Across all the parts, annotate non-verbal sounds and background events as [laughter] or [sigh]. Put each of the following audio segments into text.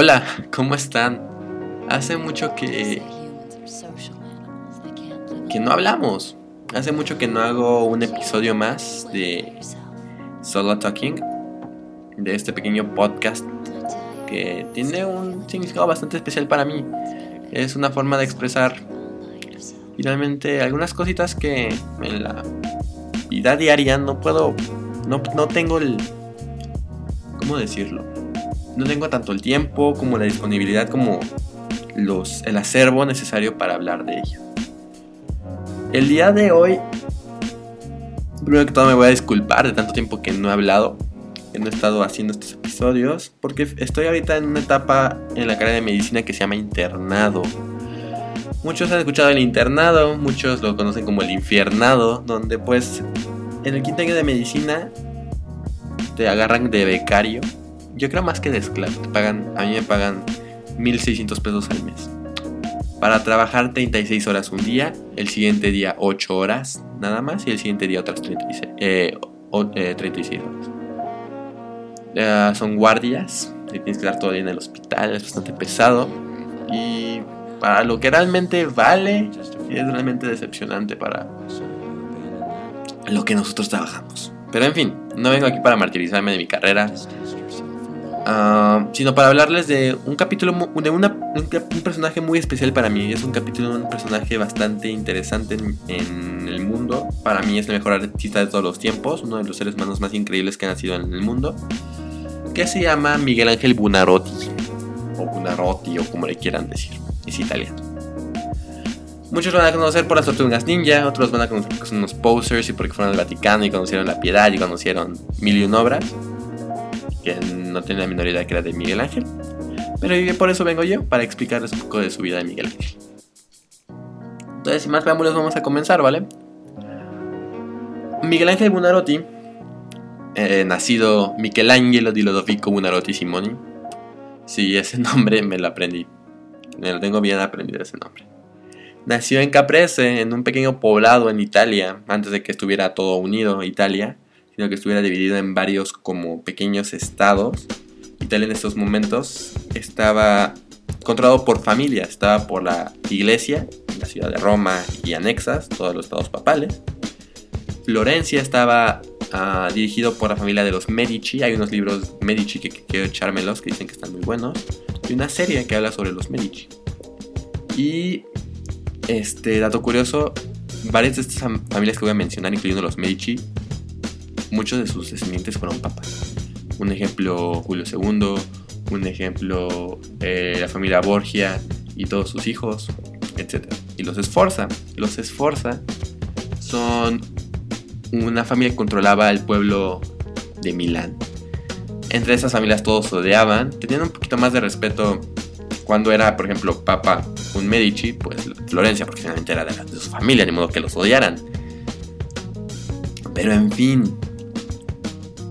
Hola, ¿cómo están? Hace mucho que que no hablamos. Hace mucho que no hago un episodio más de Solo Talking, de este pequeño podcast que tiene un significado bastante especial para mí. Es una forma de expresar finalmente algunas cositas que en la vida diaria no puedo, no, no tengo el, ¿cómo decirlo? No tengo tanto el tiempo como la disponibilidad como los, el acervo necesario para hablar de ello. El día de hoy, primero que todo me voy a disculpar de tanto tiempo que no he hablado, que no he estado haciendo estos episodios, porque estoy ahorita en una etapa en la carrera de medicina que se llama internado. Muchos han escuchado el internado, muchos lo conocen como el infiernado, donde pues en el quinto año de medicina te agarran de becario. Yo creo más que de esclavo, te pagan, a mí me pagan 1600 pesos al mes para trabajar 36 horas un día, el siguiente día 8 horas nada más y el siguiente día otras 36, eh, 36 eh, horas. son guardias, y tienes que estar todo el día en el hospital, es bastante pesado y para lo que realmente vale es realmente decepcionante para lo que nosotros trabajamos. Pero en fin, no vengo aquí para martirizarme de mi carrera, Ah, sino para hablarles de un capítulo, de un, personaje muy especial para mí. Es un capítulo un personaje bastante interesante en, el mundo. Para mí es el mejor artista de todos los tiempos, uno de los seres humanos más increíbles que han nacido en el mundo, que se llama Miguel Ángel Bunarotti, o Bunarotti, o como le quieran decir. Es italiano. Muchos lo van a conocer por las tortugas ninja, otros van a conocer porque son unos posers y porque fueron al Vaticano y conocieron la piedad y conocieron mil y un obras no tiene la minoría que era de Miguel Ángel. Pero por eso vengo yo, para explicarles un poco de su vida de Miguel Ángel. Entonces, sin más preámbulos, vamos a comenzar, ¿vale? Miguel Ángel Bunarotti, eh, nacido Michelangelo di Lodovico Bunarotti Simoni. Sí, ese [laughs] nombre me lo aprendí. Me lo tengo bien aprendido ese nombre. Nació en Caprese, en un pequeño poblado en Italia, antes de que estuviera todo unido Italia sino que estuviera dividido en varios como pequeños estados. Italia en estos momentos estaba controlado por familias, estaba por la iglesia, la ciudad de Roma y anexas, todos los estados papales. Florencia estaba ah, dirigido por la familia de los Medici, hay unos libros Medici que, quiero echármelos que dicen que están muy buenos, y una serie que habla sobre los Medici. Y, este dato curioso, varias de estas familias que voy a mencionar, incluyendo los Medici, muchos de sus descendientes fueron papas. Un ejemplo Julio II, un ejemplo eh, la familia Borgia y todos sus hijos, etc. Y los Esforza. Los Esforza son una familia que controlaba el pueblo de Milán. Entre esas familias todos odiaban, tenían un poquito más de respeto cuando era, por ejemplo, Papa un Medici, pues Florencia, porque finalmente era de, de su familia, ni modo que los odiaran. Pero en fin,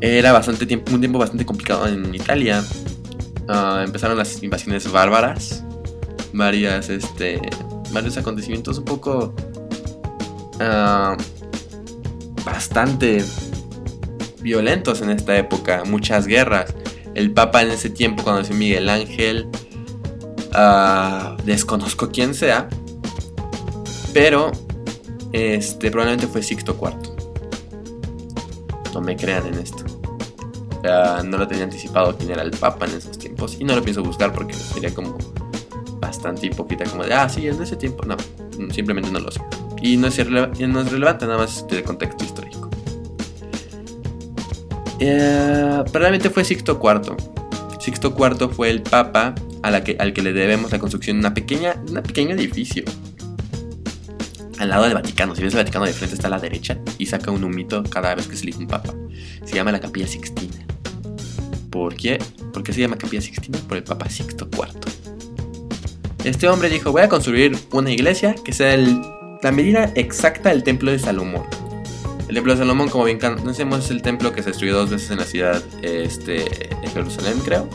era bastante tiempo, un tiempo bastante complicado en Italia. Ah, empezaron las invasiones bárbaras, varias, este, varios acontecimientos un poco uh, bastante violentos en esta época, muchas guerras. El Papa en ese tiempo, cuando nació Miguel Ángel, uh, desconozco quién sea, pero este probablemente fue Sixto IV. No me crean en esto no lo tenía anticipado quién era el Papa en esos tiempos y no lo pienso buscar porque sería como bastante hipócrita como de, ah, sí, en ese tiempo. No, simplemente no lo sé. Y no es, no es relevante, nada más de contexto histórico. Eh, probablemente fue Sixto IV. Sixto IV fue el Papa a la que, al que le debemos la construcción de una pequeña, una pequeño edificio al lado del Vaticano. Si ves el Vaticano de frente está a la derecha y saca un humito cada vez que se elige un papa. Se llama la Capilla Sixtina. ¿Por qué? ¿Por qué se llama Capilla Sixtina? Por el Papa Sixto IV. Este hombre dijo, voy a construir una iglesia que sea la medida exacta del templo de Salomón. El templo de Salomón, como bien conocemos, es el templo que se destruyó dos veces en la ciudad este, de Jerusalén, creo.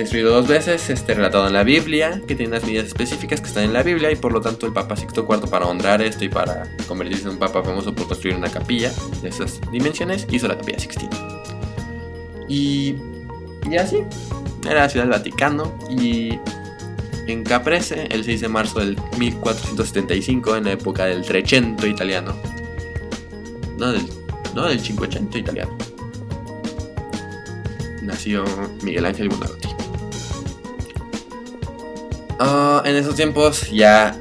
Destruido dos veces, este, relatado en la Biblia, que tiene unas medidas específicas que están en la Biblia, y por lo tanto el Papa Sixto IV, para honrar esto y para convertirse en un Papa famoso por construir una capilla de esas dimensiones, hizo la Capilla Sixtina. Y, y así, era la ciudad del Vaticano y en Caprese el 6 de marzo del 1475 en la época del Trecento italiano. No del, no del Cinquecento italiano. Nació Miguel Ángel Buonarroti. Ah, en esos tiempos ya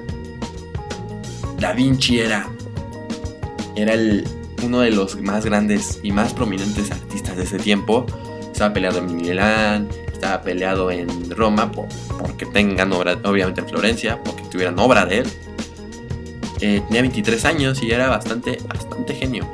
Da Vinci era, era el, uno de los más grandes y más prominentes artistas de ese tiempo. Estaba peleado en Milán, estaba peleado en Roma porque tengan obra, obviamente en Florencia, porque tuvieran obra de él. Eh, tenía 23 años y era bastante, bastante genio.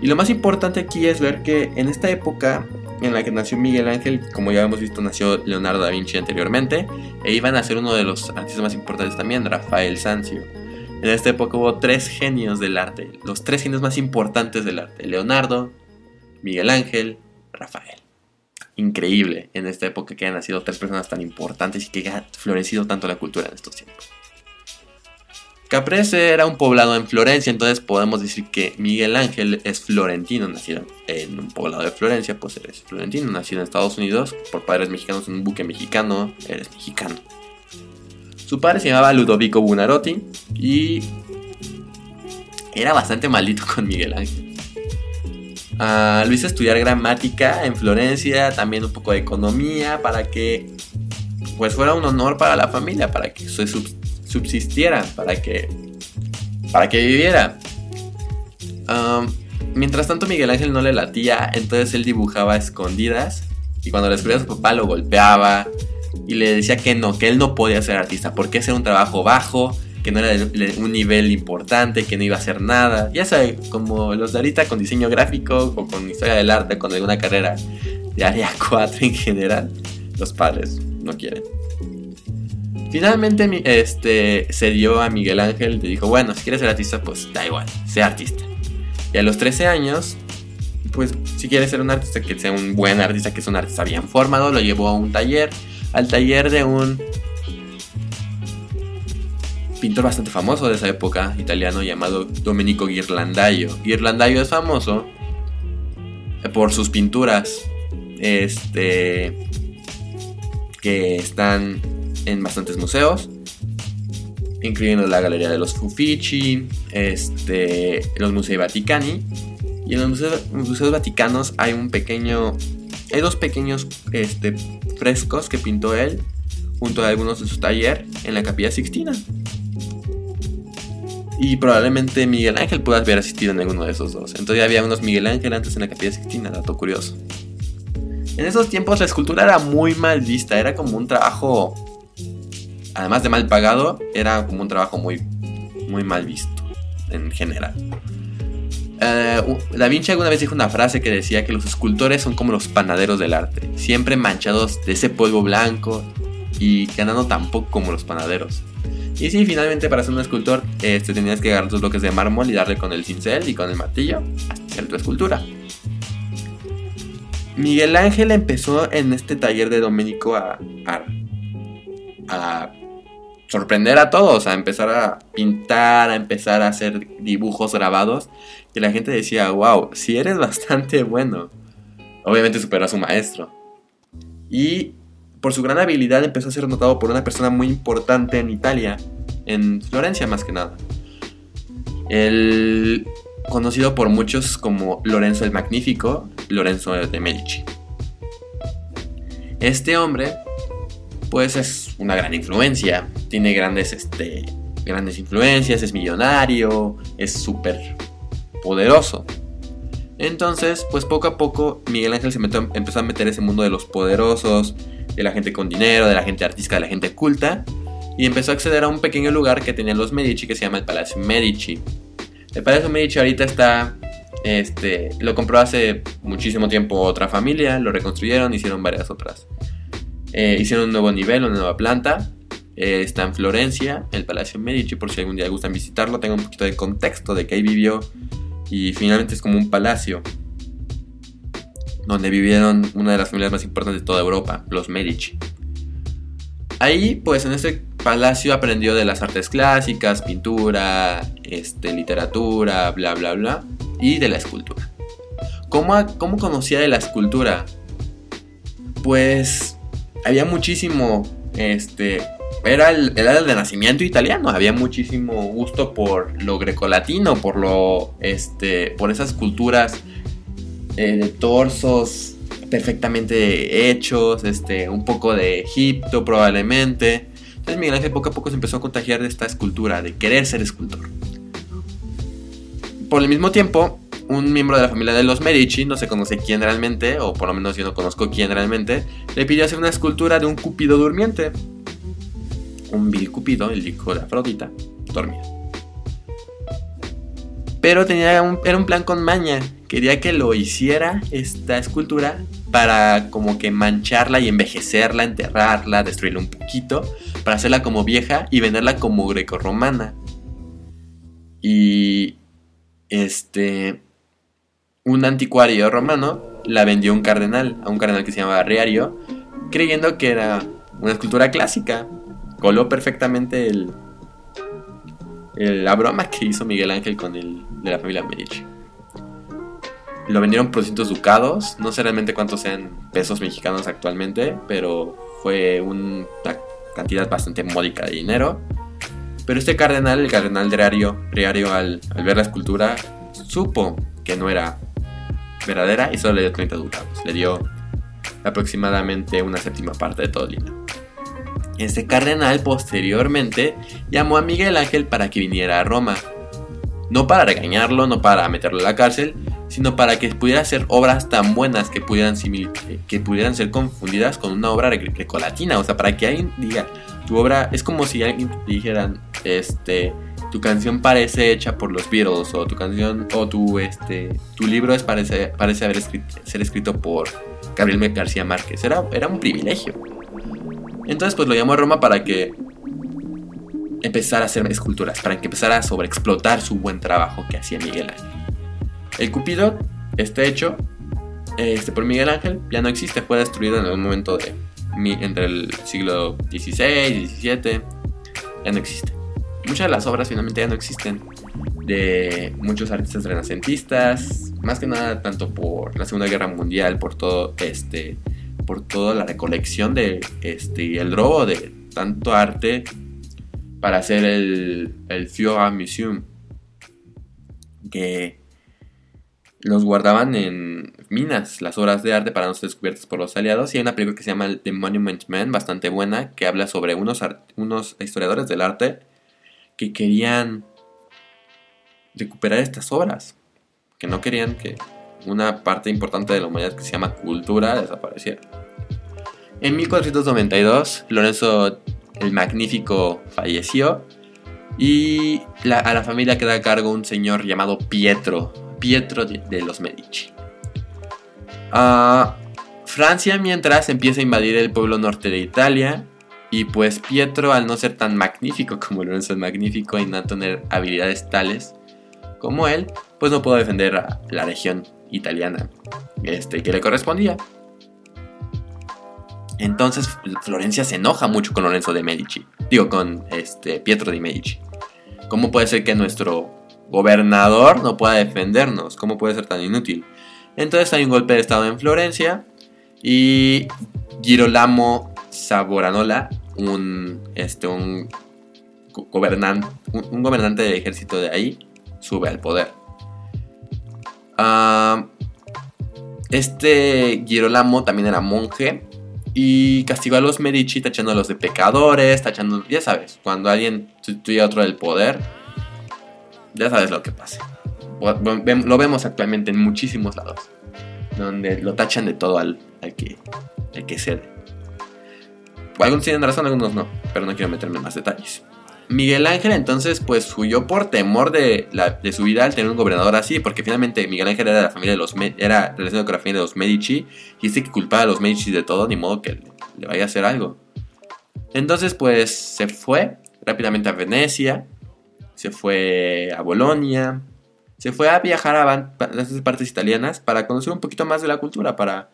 Y lo más importante aquí es ver que en esta época en la que nació Miguel Ángel, como ya hemos visto, nació Leonardo da Vinci anteriormente, e iban a ser uno de los artistas más importantes también, Rafael Sanzio. En esta época hubo tres genios del arte, los tres genios más importantes del arte, Leonardo, Miguel Ángel, Rafael. Increíble en esta época que hayan nacido tres personas tan importantes y que haya florecido tanto la cultura en estos tiempos. Caprese era un poblado en Florencia, entonces podemos decir que Miguel Ángel es florentino, nacido en un poblado de Florencia, pues eres florentino, nacido en Estados Unidos por padres mexicanos en un buque mexicano, eres mexicano. Su padre se llamaba Ludovico Bunarotti y era bastante maldito con Miguel Ángel. Uh, lo hizo estudiar gramática en Florencia, también un poco de economía, para que pues fuera un honor para la familia, para que se subsistiera, para que, para que viviera. mientras tanto Miguel Ángel no le latía, entonces él dibujaba escondidas y cuando le escribía a su papá lo golpeaba y le decía que no, que él no podía ser artista, porque ese era un trabajo bajo, que no era un nivel importante, que no iba a hacer nada. Ya sabe, como los de ahorita con diseño gráfico o con historia del arte, con alguna carrera de área [laughs] 4 en general, los padres no quieren. Finalmente este, se dio a Miguel Ángel y dijo, bueno, si quieres ser artista, pues da igual, sea artista. Y a los 13 años, pues si quieres ser un artista, que sea un buen artista, que es un artista bien formado, lo llevó a un taller, al taller de un pintor bastante famoso de esa época, italiano, llamado Domenico Ghirlandaio. Ghirlandaio es famoso por sus pinturas, este, que están en bastantes museos, incluyendo la Galería de los Uffizi, este, los Museos Vaticani. Y en los museos, vaticanos hay un pequeño, hay dos pequeños este, frescos que pintó él junto a algunos de su taller en la Capilla Sixtina. Y probablemente Miguel Ángel pueda haber asistido en alguno de esos dos. Entonces había unos Miguel Ángel antes en la Capilla Sixtina, dato curioso. En esos tiempos la escultura era muy mal vista, era como un trabajo además de mal pagado, era como un trabajo muy, muy mal visto en general. Eh, da Vinci alguna vez dijo una frase que decía que los escultores son como los panaderos del arte, siempre manchados de ese polvo blanco y ganando tan poco como los panaderos. Y sí, finalmente para ser un escultor este, tenías que agarrar dos bloques de mármol y darle con el cincel y con el martillo hasta hacer tu escultura. Miguel Ángel empezó en este taller de Domenico a, a sorprender a todos, a empezar a pintar, a empezar a hacer dibujos grabados, que la gente decía, wow, si eres [laughs] bastante bueno. Obviamente superó a su maestro. Y por su gran habilidad empezó a ser notado por una persona muy importante en Italia, en Florencia más que nada. El conocido por muchos como Lorenzo el Magnífico, Lorenzo de Medici. Este hombre pues es una gran influencia. Tiene grandes, este, grandes influencias, es millonario, es súper poderoso. Entonces, pues poco a poco Miguel Ángel se empezó a meter ese mundo de los poderosos, de la gente con dinero, de la gente artística, de la gente culta, y empezó a acceder a un pequeño lugar que tenían los Medici que se llama el Palacio Medici. El Palacio Medici ahorita está, este, lo compró hace muchísimo tiempo otra familia, lo reconstruyeron, hicieron varias otras eh, hicieron un nuevo nivel, una nueva planta. Eh, está en Florencia, el Palacio Medici, por si algún día gustan visitarlo. Tengo un poquito de contexto de que ahí vivió. Y finalmente es como un palacio. Donde vivieron una de las familias más importantes de toda Europa, los Medici. Ahí, pues en ese palacio aprendió de las artes clásicas, pintura, este, literatura, bla, bla, bla. Y de la escultura. ¿Cómo, cómo conocía de la escultura? pues había muchísimo, este, era el, era de nacimiento italiano, había muchísimo gusto por lo grecolatino, por lo, este, por esas culturas eh, de torsos perfectamente hechos, este, un poco de Egipto probablemente. Entonces Miguel Ángel poco a poco se empezó a contagiar de esta escultura, de querer ser escultor. Por el mismo tiempo, un miembro de la familia de los Medici, no se conoce quién realmente, o por lo menos yo no conozco quién realmente, le pidió hacer una escultura de un cupido durmiente. Un vil cupido, el hijo de Afrodita, dormido. Pero tenía un, era un plan con maña. Quería que lo hiciera esta escultura para como que mancharla y envejecerla, enterrarla, destruirla un poquito, para hacerla como vieja y venderla como grecorromana. Y este un anticuario romano la vendió a un cardenal, a un cardenal que se llamaba Riario, creyendo que era una escultura clásica. Coló perfectamente el, la broma que hizo Miguel Ángel con el de la familia Medici. Lo vendieron por 200 ducados, no sé realmente cuántos sean pesos mexicanos actualmente, pero fue una cantidad bastante módica de dinero. Pero este cardenal, el cardenal Riario, Riario al, al ver la escultura, supo que no era verdadera y solo le dio 30 ducados. Le dio aproximadamente una séptima parte de todo el dinero. Este cardenal posteriormente llamó a Miguel Ángel para que viniera a Roma. No para regañarlo, no para meterlo en la cárcel, sino para que pudiera hacer obras tan buenas que pudieran, que pudieran ser confundidas con una obra grecolatina. O sea, para que alguien diga, tu obra es como si alguien dijeran, este, tu canción parece hecha por los Beatles o tu canción o tu este tu libro es parece parece haber ser escrito por Gabriel García Márquez era, era un privilegio entonces pues lo llamó a Roma para que empezara a hacer esculturas para que empezara a sobreexplotar su buen trabajo que hacía Miguel Ángel. El Cupido está hecho este, por Miguel Ángel ya no existe fue destruido en algún momento de entre el siglo XVI XVII ya no existe. Muchas de las obras finalmente ya no existen de muchos artistas renacentistas, más que nada tanto por la Segunda Guerra Mundial, por todo este por toda la recolección de este el robo de tanto arte para hacer el el Führer Museum que los guardaban en minas, las obras de arte para no ser descubiertas por los aliados. Y hay una película que se llama The Monument Man, bastante buena, que habla sobre unos, unos historiadores del arte que querían recuperar estas obras, que no querían que una parte importante de la humanidad que se llama cultura desapareciera. En 1492, Lorenzo el Magnífico falleció y a la familia queda a cargo un señor llamado Pietro, Pietro de, los Medici. Ah, Francia mientras empieza a invadir el pueblo norte de Italia y pues Pietro, al no ser tan magnífico como Lorenzo el Magnífico y no tener habilidades tales como él, pues no pudo defender a la región italiana este, que le correspondía. Entonces Florencia se enoja mucho con Lorenzo de Medici, digo con este, Pietro de Medici. ¿Cómo puede ser que nuestro gobernador no pueda defendernos? ¿Cómo puede ser tan inútil? Entonces hay un golpe de estado en Florencia y Girolamo Saboranola, un, este, un, un, gobernante del ejército de ahí, sube al poder. Ah, este Girolamo también era monje y castigó a los Medici tachándolos de pecadores, tachando, ya sabes, cuando alguien sustituye a otro del poder, ya sabes lo que pasa. Lo vemos actualmente en muchísimos lados, donde lo tachan de todo al, al que, al que cede. Algunos tienen razón, algunos no, pero no quiero meterme en más detalles. Miguel Ángel entonces pues huyó por temor de, de su vida al tener un gobernador así, porque finalmente Miguel Ángel era de la familia de los era relacionado con la familia de los Medici y este que culpaba a los Medici de todo, ni modo que le, vaya a hacer algo. Entonces pues se fue rápidamente a Venecia, se fue a Bolonia, se fue a viajar a, esas partes italianas para conocer un poquito más de la cultura, para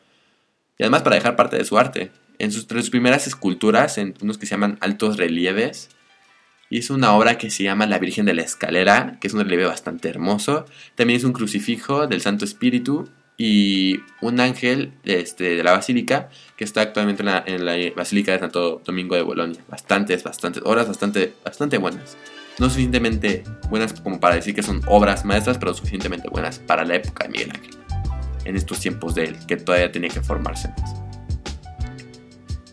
y además para dejar parte de su arte en sus, tres primeras esculturas, en unos que se llaman altos relieves. Hizo una obra que se llama La Virgen de la Escalera, que es un relieve bastante hermoso. También es un crucifijo del Santo Espíritu y un ángel este, de la basílica que está actualmente en la, basílica de Santo Domingo de Bolonia. Bastantes, bastantes, obras bastante, bastante buenas. No suficientemente buenas como para decir que son obras maestras, pero suficientemente buenas para la época de Miguel Ángel. En estos tiempos de él, que todavía tenía que formarse más.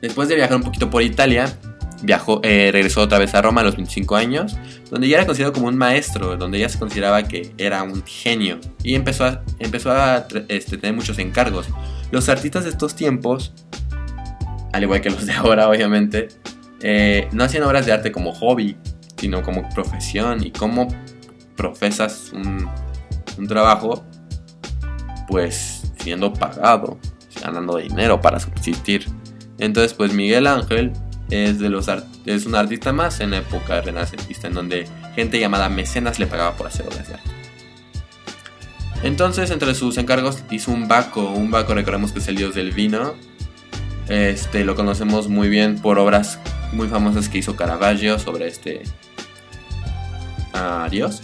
Después de viajar un poquito por Italia, viajó, eh, regresó otra vez a Roma a los 25 años, donde ya era considerado como un maestro, donde ya se consideraba que era un genio y empezó a, empezó a este, tener muchos encargos. Los artistas de estos tiempos, al igual que los de [laughs] ahora obviamente, eh, no hacían obras de arte como hobby, sino como profesión y cómo profesas un, un trabajo, pues siendo pagado, ganando dinero para subsistir. Entonces, pues Miguel Ángel es, de los es un artista más en la época renacentista, en donde gente llamada mecenas le pagaba por hacer obras de arte. Entonces, entre sus encargos, hizo un Baco. Un Baco, recordemos que es el dios del vino. Este, lo conocemos muy bien por obras muy famosas que hizo Caravaggio sobre este dios.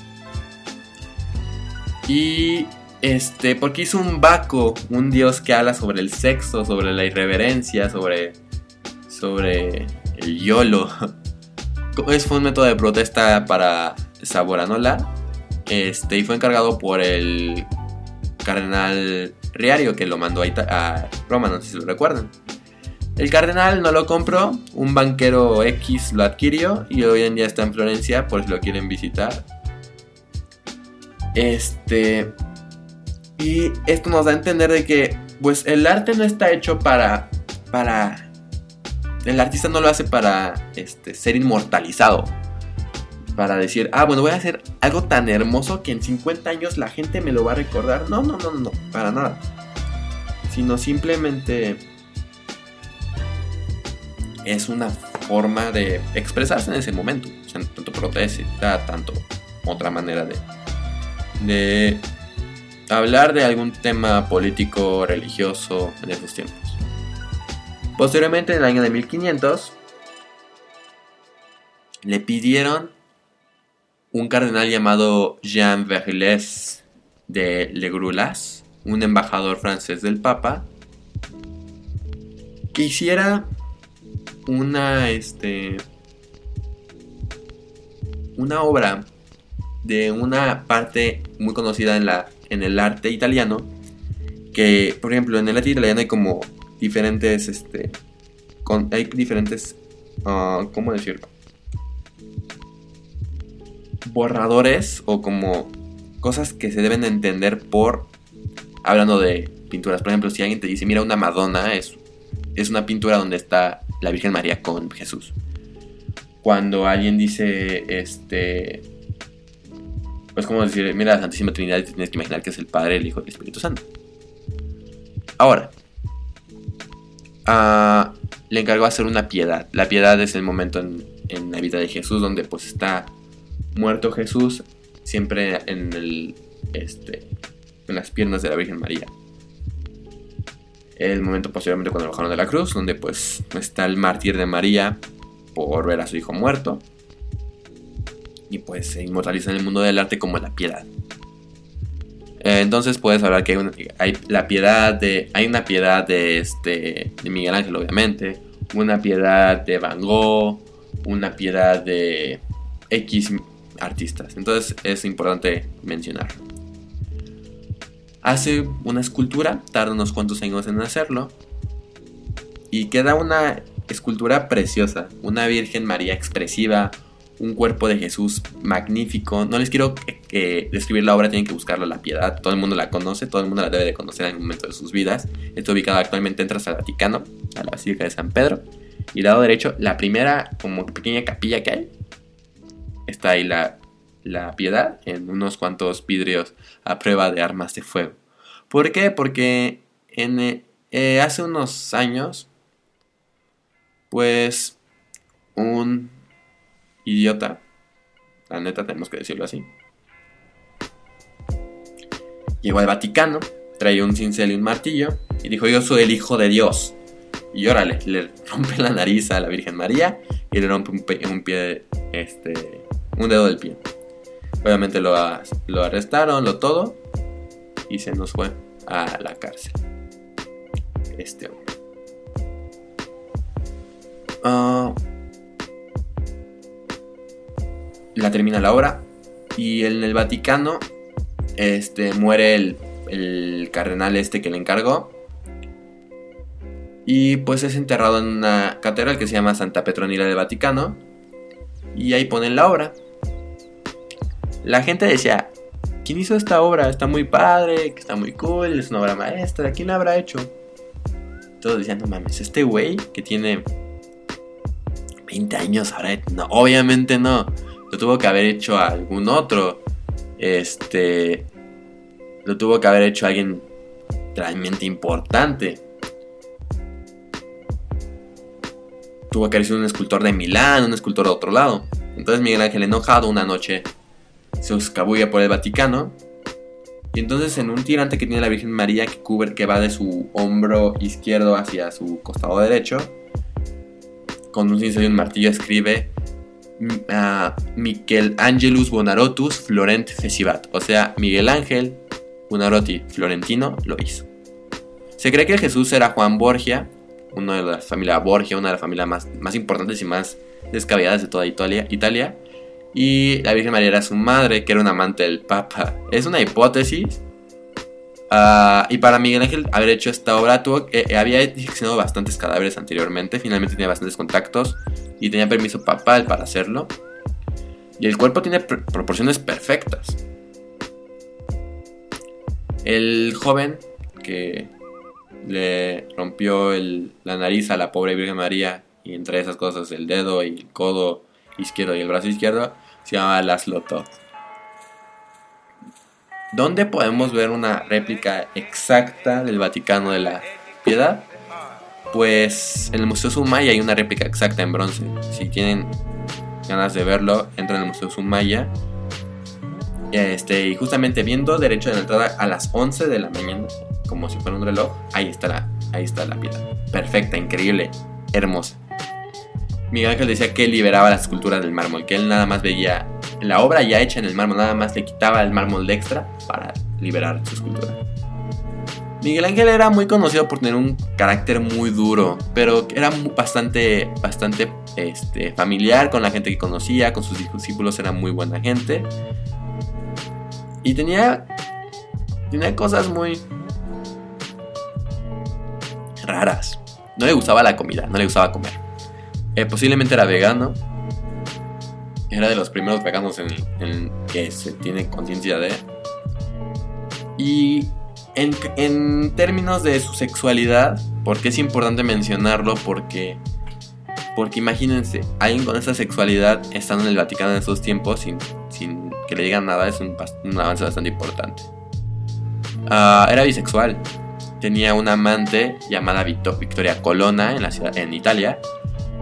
Y este, porque hizo un Baco, un dios que habla sobre el sexo, sobre la irreverencia, sobre sobre el YOLO. [laughs] Es un método de protesta para Saboranola. Este, y fue encargado por el cardenal Riario que lo mandó a, a Roma, no sé si lo recuerdan. El cardenal no lo compró, un banquero X lo adquirió y hoy en día está en Florencia por si lo quieren visitar. Este. Y esto nos da a entender de que, pues, el arte no está hecho para. para el artista no lo hace para este, ser inmortalizado. Para decir, ah, bueno, voy a hacer algo tan hermoso que en 50 años la gente me lo va a recordar. No, no, no, no, para nada. Sino simplemente es una forma de expresarse en ese momento. O sea, tanto protesta, tanto otra manera de, de hablar de algún tema político, religioso en esos tiempos. Posteriormente, en el año de 1500, le pidieron un cardenal llamado Jean Vergles de Legrulas, un embajador francés del Papa, que hiciera una, este, una obra de una parte muy conocida en, la, en el arte italiano, que por ejemplo en el arte italiano hay como diferentes, este, con, hay diferentes, uh, ¿cómo decirlo? Borradores o como cosas que se deben entender por, hablando de pinturas, por ejemplo, si alguien te dice, mira una Madonna, es, es una pintura donde está la Virgen María con Jesús. Cuando alguien dice, este, pues como decir, mira la Santísima Trinidad, tienes que imaginar que es el Padre, el Hijo y el Espíritu Santo. Ahora, le encargó hacer una piedad. La piedad es el momento en, la vida de Jesús donde pues está muerto Jesús siempre en el este en las piernas de la Virgen María. El momento posteriormente cuando lo bajaron de la cruz, donde pues está el mártir de María por ver a su hijo muerto. Y pues se inmortaliza en el mundo del arte como la piedad. Eh, entonces puedes hablar que hay, la piedad de. Hay una piedad de este. de Miguel Ángel, obviamente. Una piedad de Van Gogh. Una piedad de X artistas. Entonces es importante mencionarlo. Hace una escultura, tarda unos cuantos años en hacerlo. Y queda una escultura preciosa. Una Virgen María expresiva, un cuerpo de Jesús magnífico. No les quiero describir la obra, tienen que buscarla, La Piedad. Todo el mundo la conoce, todo el mundo la debe de conocer en un momento de sus vidas. Está ubicada actualmente, entras al Vaticano, a la Basílica de San Pedro. Y lado derecho, la primera como pequeña capilla que hay. Está ahí la, la Piedad en unos cuantos vidrios a prueba de armas de fuego. ¿Por qué? Porque en, eh, hace unos años, pues un idiota. La neta, tenemos que decirlo así. Llegó al Vaticano, traía un cincel y un martillo y dijo: Yo soy el hijo de Dios. Y órale, le rompe la nariz a la Virgen María y le rompe un, pie, este, un dedo del pie. Obviamente lo, lo arrestaron, lo todo, y se nos fue. a la cárcel. Este hombre. Ah, la termina la obra. Y en el Vaticano este, muere el, el cardenal este que le encargó. Y pues es enterrado en una catedral que se llama Santa Petronila del Vaticano. Y ahí ponen la obra. La gente decía, ¿quién hizo esta obra? Está muy padre, que está muy cool, es una obra maestra, ¿quién la habrá hecho? Todos decían, no mames, este güey que tiene 20 años ahora, no, obviamente no. Lo tuvo que haber hecho algún otro. Este. Lo tuvo que haber hecho alguien realmente importante. Tuvo que haber sido un escultor de Milán, un escultor de otro lado. Entonces Miguel Ángel enojado una noche se escabulla por el Vaticano. Y entonces en un tirante que tiene la Virgen María que, cubre, que va de su hombro izquierdo hacia su costado derecho, con un cincel y un martillo escribe a Miquel Angelus Bonarotus Florent Fesibat. O sea, Miguel Ángel Bonarotti Florentino lo hizo. Se cree que Jesús era Juan Borgia, uno de la familia Borgia, una de las familias más, más importantes y más descabelladas de toda Italia, Italia. Y la Virgen María era su madre, que era un amante del Papa. Es una hipótesis. Ah, y para Miguel Ángel haber hecho esta obra, tuvo, eh, había diseccionado bastantes cadáveres anteriormente. Finalmente tenía bastantes contactos y tenía permiso papal para hacerlo. Y el cuerpo tiene proporciones perfectas. El joven que le rompió la nariz a la pobre Virgen María y entre esas cosas el dedo y el codo izquierdo y el brazo izquierdo se llama Laszlo Todd. ¿Dónde podemos ver una réplica exacta del Vaticano de la Piedad? Pues en el Museo Sumaya hay una réplica exacta en bronce. Si tienen ganas de verlo, entran el Museo Sumaya. Este, y justamente viendo derecho de entrada a las 11 de la mañana, como si fuera un reloj, ahí está la, ahí está la piedra. Perfecta, increíble, hermosa. Miguel Ángel decía que liberaba la escultura del mármol, que él nada más veía la obra ya hecha en el mármol, nada más le quitaba el mármol de extra para liberar su escultura. Miguel Ángel era muy conocido por tener un carácter muy duro, pero era bastante, bastante este, familiar con la gente que conocía, con sus discípulos era muy buena gente. Y tenía, tenía cosas muy raras. No le gustaba la comida, no le gustaba comer. Eh, posiblemente era vegano. Era de los primeros veganos en, en que se tiene conciencia de. Y en, términos de su sexualidad, porque es importante mencionarlo, porque, porque imagínense, alguien con esa sexualidad estando en el Vaticano en esos tiempos sin, sin que le digan nada es un, avance bastante importante. Ah, era bisexual, tenía una amante llamada Victoria Colonna en, la ciudad, en Italia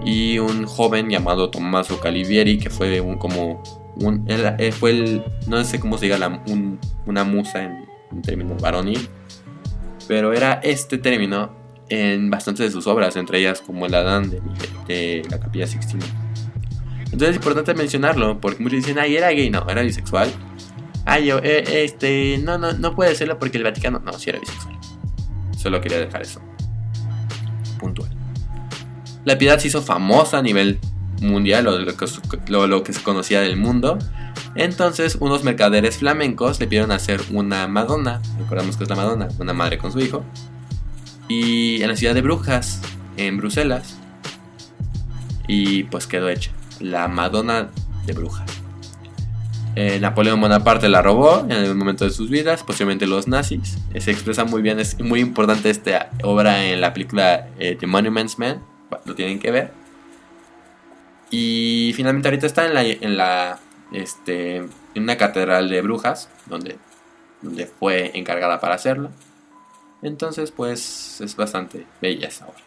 y un joven llamado Tommaso Calivieri que fue un, como un, eh, fue el, no sé cómo se diga, una musa en, un término varonil, pero era este término en bastantes de sus obras, entre ellas como el Adán de, la Capilla Sixtina. Entonces es importante mencionarlo, porque muchos dicen, ay, era gay, no, era bisexual. Ay, yo, eh, este, no, no, no puede serlo porque el Vaticano, no, sí era bisexual. Solo quería dejar eso puntual. La piedad se hizo famosa a nivel mundial, o lo, lo que se conocía del mundo, entonces unos mercaderes flamencos le pidieron hacer una Madonna, recordamos que es la Madonna, una madre con su hijo, y en la ciudad de Brujas, en Bruselas, y pues quedó hecha, la Madonna de Brujas. Eh, Napoleón Bonaparte la robó en el momento de sus vidas, posiblemente los nazis. Se expresa muy bien, es muy importante esta obra en la película eh, The Monuments Man, lo tienen que ver. Y finalmente ahorita está en la, en la este, en una catedral de brujas, donde, donde fue encargada para hacerlo. Entonces, pues es bastante bella esa obra.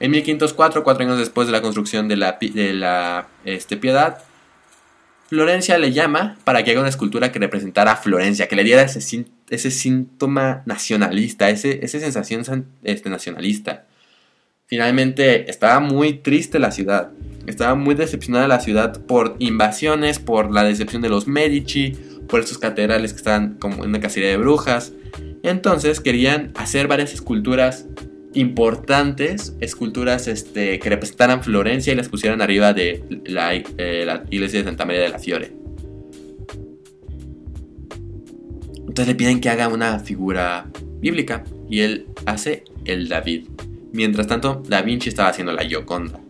En 1504, cuatro años después de la construcción de la, de la este, piedad, Florencia le llama para que haga una escultura que representara a Florencia, que le diera ese, ese síntoma nacionalista, ese, esa sensación este, nacionalista. Finalmente estaba muy triste la ciudad. Estaba muy decepcionada la ciudad por invasiones, por la decepción de los Medici, por estos catedrales que estaban como en una cacería de brujas. Entonces querían hacer varias esculturas importantes, esculturas este, que representaran Florencia y las pusieran arriba de la, eh, la iglesia de Santa María de la Fiore. Entonces le piden que haga una figura bíblica y él hace el David. Mientras tanto, Da Vinci estaba haciendo la Gioconda.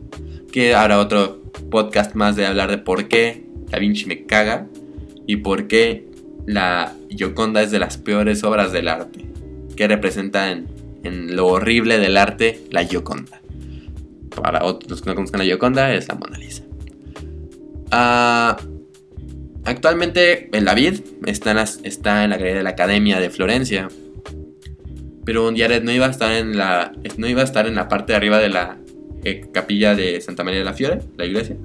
Que habrá otro podcast más de hablar de por qué Da Vinci me caga y por qué la Gioconda es de las peores obras del arte. Que representa en, lo horrible del arte la Gioconda. Para otros que no conozcan la Gioconda, es la Mona Lisa. Ah, actualmente el David está en, está en la galería de la Academia de Florencia pero Jared no iba a estar en la no iba a estar en la parte de arriba de la eh, capilla de Santa María de la Fiore, la iglesia.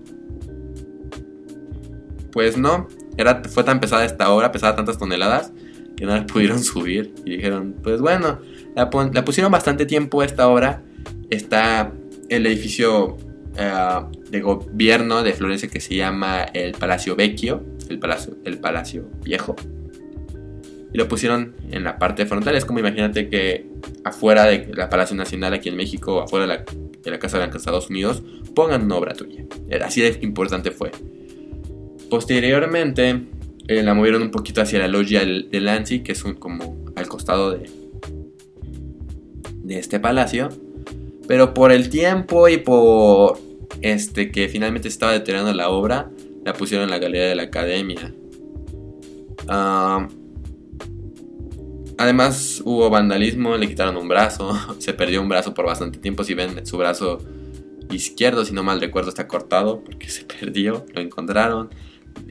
Pues no, era, fue tan pesada esta obra, pesaba tantas toneladas, que no la [laughs] pudieron subir. Y dijeron, pues bueno, la, pusieron bastante tiempo esta obra. Está el edificio eh, de gobierno de Florencia que se llama el Palacio Vecchio, el Palacio, el Palacio Viejo y lo pusieron en la parte frontal. Es como imagínate que afuera de la Palacio Nacional aquí en México, afuera de la, Casa Blanca de Estados Unidos, pongan una obra tuya. Así de importante fue. Posteriormente eh, la movieron un poquito hacia la logia de Lancy, que es un, como al costado de, de este palacio. Pero por el tiempo y por este que finalmente estaba deteriorando la obra, la pusieron en la galería de la academia. Ah... Además hubo vandalismo, le quitaron un brazo, [laughs] se perdió un brazo por bastante tiempo. Si ven su brazo izquierdo, si no mal recuerdo, está cortado porque se [laughs] perdió, lo encontraron.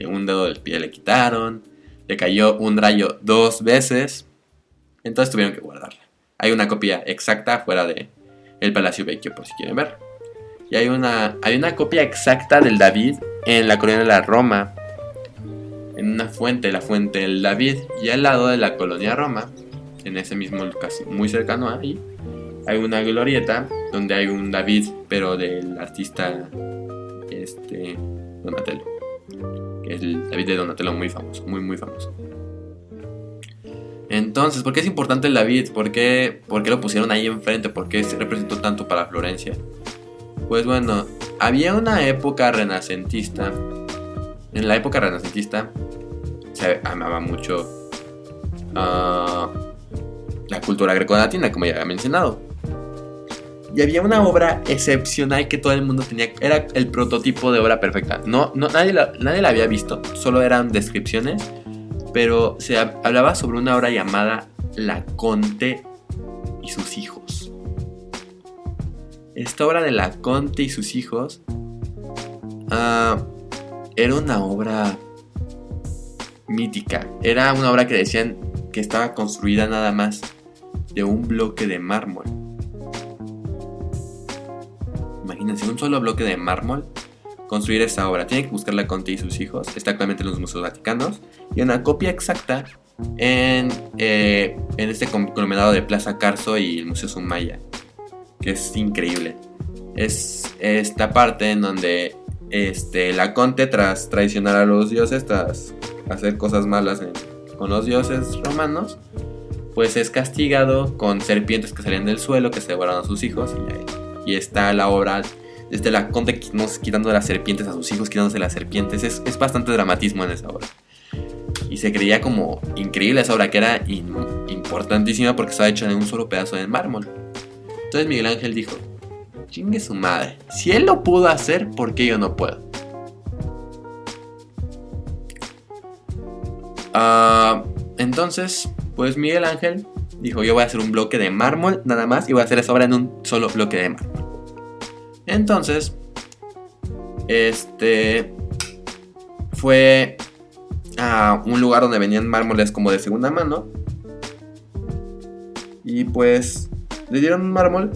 Un dedo del pie le quitaron, le cayó un rayo dos veces, entonces tuvieron que guardarla. Hay una copia exacta fuera de el Palacio Vecchio por si quieren ver. Y hay una, hay una copia exacta del David en la colonia de la Roma, en una fuente, la fuente del David, y al lado de la colonia Roma, en ese mismo, casi muy cercano ahí, hay una glorieta donde hay un David, pero del artista este, Donatello. Es el David de Donatello muy famoso, muy, muy famoso. Entonces, ¿por qué es importante el David? ¿Por qué, ¿Por qué lo pusieron ahí enfrente? ¿Por qué se representó tanto para Florencia? Pues bueno, había una época renacentista. En la época renacentista se amaba mucho uh, la cultura greco-latina, como ya había mencionado. Y había una obra excepcional que todo el mundo tenía. Era el prototipo de obra perfecta. No, no, nadie, la, nadie la había visto, solo eran descripciones. Pero se hablaba sobre una obra llamada La Conte y sus hijos. Esta obra de La Conte y sus hijos uh, era una obra mítica. Era una obra que decían que estaba construida nada más de un bloque de mármol. Imagínense, un solo bloque de mármol construir esta obra. Tiene que buscar la Conte y sus hijos. Está actualmente en los museos vaticanos. Y una copia exacta en, eh, en este conglomerado de Plaza Carso y el Museo Sumaya. Que es increíble. Es esta parte en donde este, la Conte, tras traicionar a los dioses, tras hacer cosas malas con los dioses romanos, pues es castigado con serpientes que salen del suelo, que se devoran a sus hijos. Y, está la obra desde la conte quitando las serpientes a sus hijos, quitándose las serpientes. Es, bastante dramatismo en esa obra. Y se creía como increíble esa obra, que era importantísima porque estaba hecha en un solo pedazo de mármol. Entonces Miguel Ángel dijo, chingue su madre, si él lo pudo hacer, ¿por qué yo no puedo? Ah, entonces, pues Miguel Ángel dijo, yo voy a hacer un bloque de mármol nada más y voy a hacer esa obra en un solo bloque de mármol. Entonces, este fue a un lugar donde venían mármoles como de segunda mano. Y pues le dieron un mármol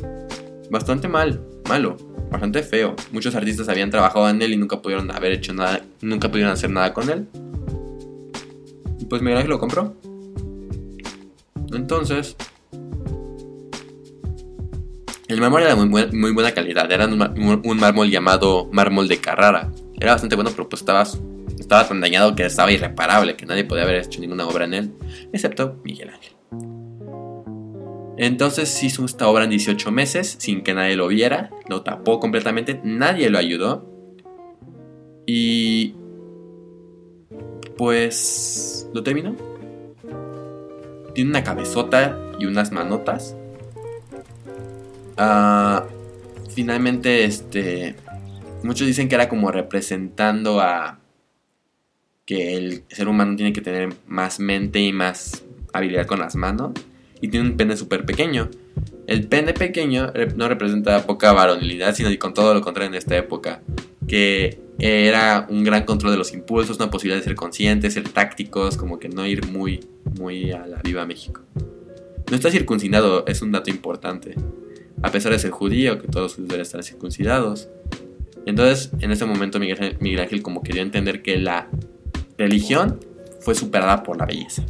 bastante mal, malo, bastante feo. Muchos artistas habían trabajado en él y nunca pudieron haber hecho nada, nunca pudieron hacer nada con él. Y pues Miguel Ángel lo compró. Entonces, el mármol era muy, muy buena calidad. Era un, mármol llamado mármol de Carrara. Era bastante bueno, pero pues estaba, estaba tan dañado que estaba irreparable, que nadie podía haber hecho ninguna obra en él, excepto Miguel Ángel. Entonces hizo esta obra en 18 meses sin que nadie lo viera, lo tapó completamente, nadie lo ayudó. Y pues lo terminó. Tiene una cabezota y unas manotas. Ah, finalmente, este, muchos dicen que era como representando a que el ser humano tiene que tener más mente y más habilidad con las manos. Y tiene un pene súper pequeño. El pene pequeño no representa poca varonilidad, sino con todo lo contrario en esta época. Que era un gran control de los impulsos, una posibilidad de ser conscientes, ser tácticos, como que no ir muy, muy a la viva México. No está circuncidado, es un dato importante. A pesar de ser judío, que todos deberían estar circuncidados. Entonces, en ese momento Miguel, Miguel Ángel como que dio a entender que la religión fue superada por la belleza.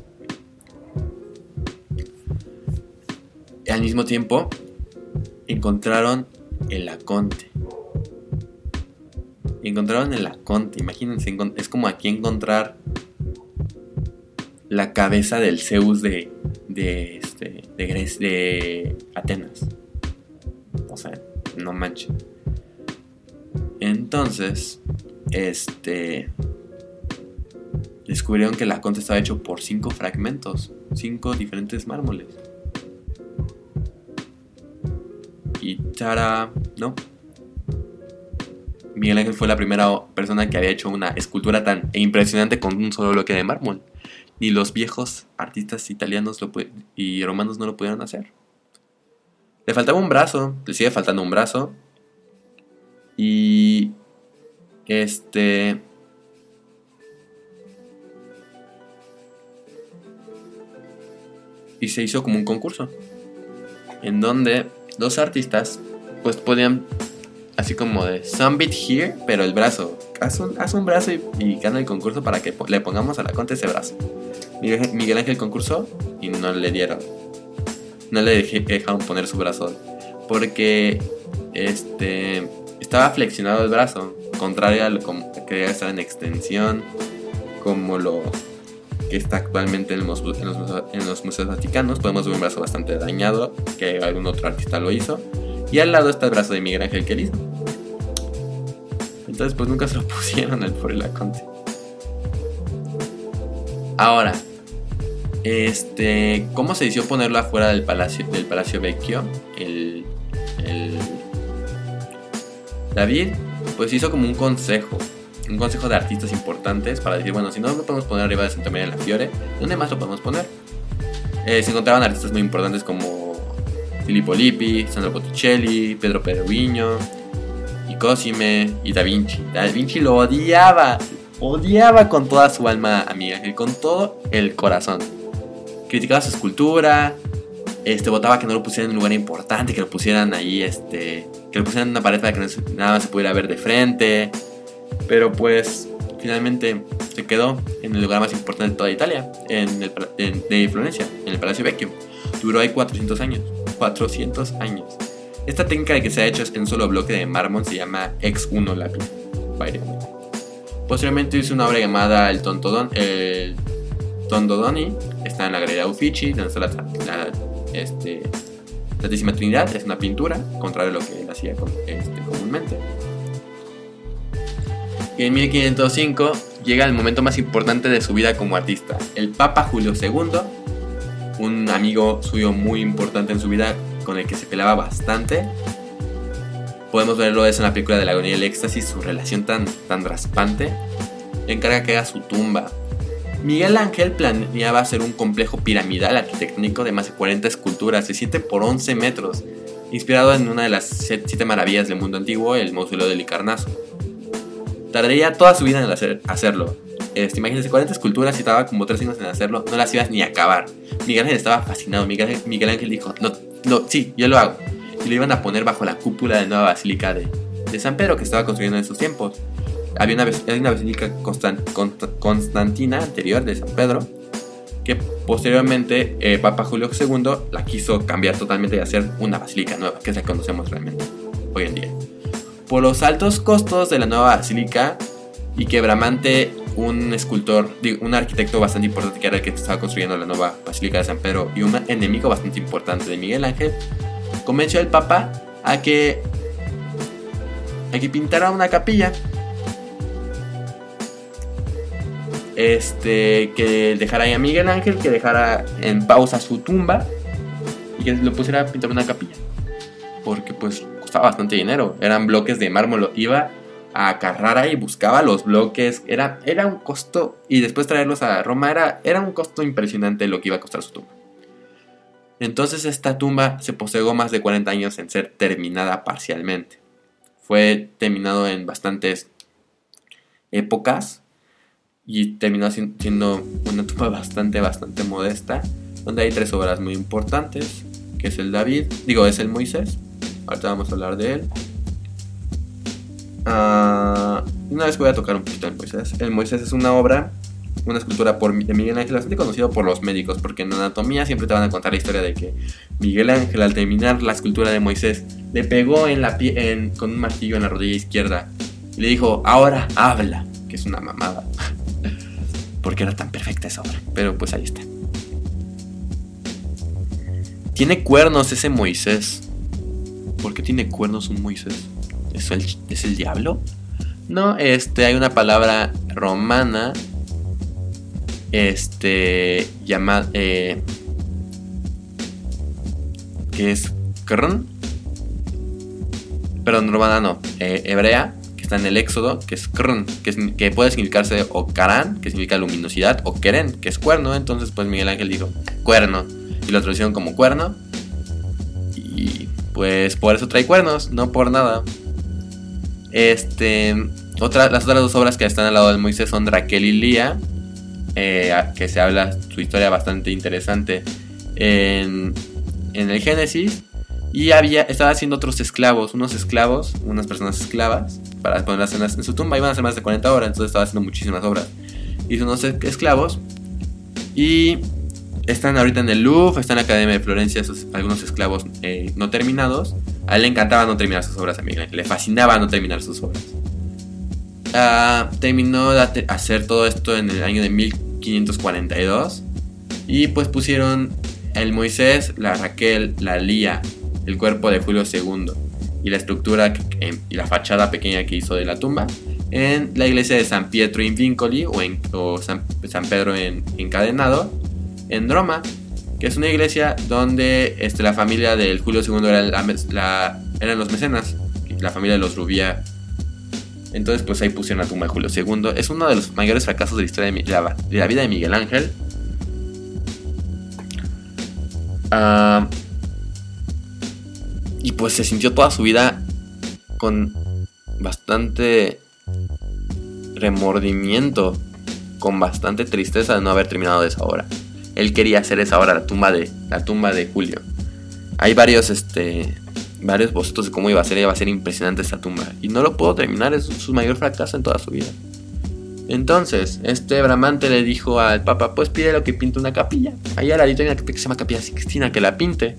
Al mismo tiempo, encontraron el aconte. Encontraron el aconte, imagínense, es como aquí encontrar la cabeza del Zeus de, de, este, de, de Atenas. O sea, no manches. Entonces, este descubrieron que el aconte estaba hecho por cinco fragmentos, cinco diferentes mármoles. Y Tara, no. Miguel Ángel fue la primera persona que había hecho una escultura tan impresionante con un solo bloque de mármol. Ni los viejos artistas italianos y romanos no lo pudieron hacer. Le faltaba un brazo, le sigue faltando un brazo. Y este y se hizo como un concurso en donde dos artistas pues podían así como de some bit here pero el brazo haz un, brazo y, gana el concurso para que le pongamos a la conta ese brazo Miguel, Ángel concursó y no le dieron no le dejaron poner su brazo porque este estaba flexionado el brazo contrario a lo que quería estar en extensión como lo que está actualmente en los, museos vaticanos. Podemos ver un brazo bastante dañado, que algún otro artista lo hizo. Y al lado está el brazo de Miguel Ángel que hizo. Entonces, pues nunca se lo [laughs] pusieron al por el Aconte. Ahora, este, ¿cómo se decidió ponerlo afuera del palacio, del palacio Vecchio? El, el David, pues hizo como un consejo un consejo de artistas importantes para decir, bueno, si no lo podemos poner arriba de Santa María de la Fiore, ¿dónde más lo podemos poner? Eh, se encontraban artistas muy importantes como Filippo Lippi, Sandro Botticelli, Pedro Perugino, y Cosime y Da Vinci. Da Vinci lo odiaba, odiaba con toda su alma amiga, con todo el corazón. Criticaba su escultura, este, votaba que no lo pusieran en un lugar importante, que lo pusieran ahí, este, que lo pusieran en una pared para que nada más se pudiera ver de frente. Pero pues finalmente se quedó en el lugar más importante de toda Italia, en el, de Florencia, en el Palacio Vecchio. Duró ahí 400 años. 400 años. Esta técnica de que se ha hecho en un solo bloque de mármol se llama X1 lápiz. Posteriormente hizo una obra llamada El Tontodon, el Tondodoni. Está en la Galería Uffizi, donde está la, este, Santísima Trinidad. Es una pintura, contrario a lo que él hacía este, comúnmente. Y en 1505 llega el momento más importante de su vida como artista. El Papa Julio II, un amigo suyo muy importante en su vida con el que se pelaba bastante. Podemos verlo eso en la película de la agonía y el éxtasis, su relación tan, tan raspante. encarga que haga su tumba. Miguel Ángel planeaba hacer un complejo piramidal arquitectónico de más de 40 esculturas de 7 por 11 metros, inspirado en una de las 7 maravillas del mundo antiguo, el mausoleo del Icarnazo tardaría toda su vida en hacer, hacerlo. Este, imagínense, 40 esculturas y estaba como 3 años en hacerlo, no las ibas ni a acabar. Miguel Ángel estaba fascinado. Miguel, Miguel Ángel dijo: no, no, Sí, yo lo hago. Y lo iban a poner bajo la cúpula de la nueva basílica de, de San Pedro que estaba construyendo en esos tiempos. Había una, una basílica constantina anterior de San Pedro que posteriormente eh, Papa Julio II la quiso cambiar totalmente y hacer una basílica nueva, que es la que conocemos realmente hoy en día. Por los altos costos de la nueva basílica y quebramante un escultor, un arquitecto bastante importante que era el que estaba construyendo la nueva Basílica de San Pedro y un enemigo bastante importante de Miguel Ángel, convenció al Papa a que, a que pintara una capilla. Este, que dejara ahí a Miguel Ángel, que dejara en pausa su tumba y que lo pusiera a pintar una capilla. Porque pues costaba bastante dinero, eran bloques de mármol, iba a Carrara y buscaba los bloques. Era, era un costo. Y después traerlos a Roma era, era un costo impresionante lo que iba a costar su tumba. Entonces esta tumba se postergó más de 40 años en ser terminada parcialmente. Fue terminado en bastantes épocas y terminó siendo una tumba bastante, bastante modesta, donde hay tres obras muy importantes, que es el David, digo, es el Moisés, ahorita vamos a hablar de él, Ah, una vez voy a tocar un poquito el Moisés. El Moisés es una obra, una escultura por, de Miguel Ángel, bastante conocido por los médicos, porque en anatomía siempre te van a contar la historia de que Miguel Ángel, al terminar la escultura de Moisés, le pegó en la en, con un martillo en la rodilla izquierda y le dijo: Ahora habla, que es una mamada. [laughs] porque era tan perfecta esa obra. Pero pues ahí está. Tiene cuernos ese Moisés. ¿Por qué tiene cuernos un Moisés? ¿Es el, ¿Es el diablo? No, este, hay una palabra romana, este, llamada, eh, que es krn, perdón, romana no, eh, hebrea, que está en el Éxodo, que es krn, que, que puede significarse o karan, que significa luminosidad, o keren, que es cuerno, entonces pues Miguel Ángel dijo cuerno, y lo traducieron como cuerno, y pues por eso trae cuernos, no por nada. Este, otra, las otras dos obras que están al lado de Moisés son Raquel y Lía, eh, que se habla su historia bastante interesante en, en el Génesis. Y había, estaba haciendo otros esclavos, unos esclavos, unas personas esclavas, para ponerlas en, en su tumba. Iban a ser más de 40 horas, entonces estaba haciendo muchísimas obras. Hizo unos esclavos. Y están ahorita en el Louvre, están en la Academia de Florencia, esos, algunos esclavos eh, no terminados. A él le encantaba no terminar sus obras, a Miguel le fascinaba no terminar sus obras. Ah, terminó de hacer todo esto en el año de 1542 y pues pusieron el Moisés, la Raquel, la Lía, el cuerpo de Julio II y la estructura y la fachada pequeña que hizo de la tumba en la iglesia de San Pietro in Vincoli o, en, San, Pedro en, encadenado en Roma que es una iglesia donde este, la familia del Julio II eran los mecenas, la familia de los Rubía. Entonces, pues ahí pusieron la tumba de Julio II. Es uno de los mayores fracasos de la historia de, la, vida de Miguel Ángel. Ah, y pues se sintió toda su vida con bastante remordimiento, con bastante tristeza de no haber terminado de esa obra él quería hacer esa ahora la tumba de la tumba de Julio. Hay varios este varios bocetos de cómo iba a ser, iba a ser impresionante esta tumba y no lo puedo terminar, es su mayor fracaso en toda su vida. Entonces, este Bramante le dijo al Papa, pues pide que pinte una capilla. Allá al ladito hay una capilla que se llama Capilla Sixtina, que la pinte.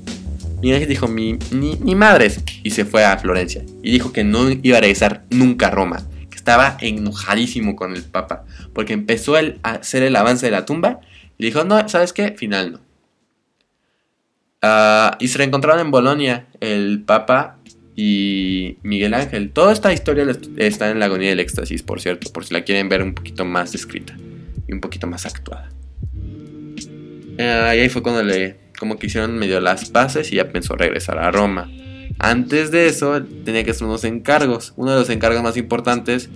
Y él dijo, mi, ni, ni madres. Y se fue a Florencia. Y dijo que no iba a regresar nunca a Roma. Que estaba enojadísimo con el Papa. Porque empezó a hacer el avance de la tumba y dijo, no, ¿sabes qué? Final no. Ah, y se reencontraron en Bolonia el Papa y Miguel Ángel. Toda esta historia está en la agonía del éxtasis, por cierto, por si la quieren ver un poquito más descrita y un poquito más actuada. Ah, y ahí fue cuando le, como que hicieron medio las paces y ya pensó regresar a Roma. Antes de eso tenía que hacer unos encargos. Uno de los encargos más importantes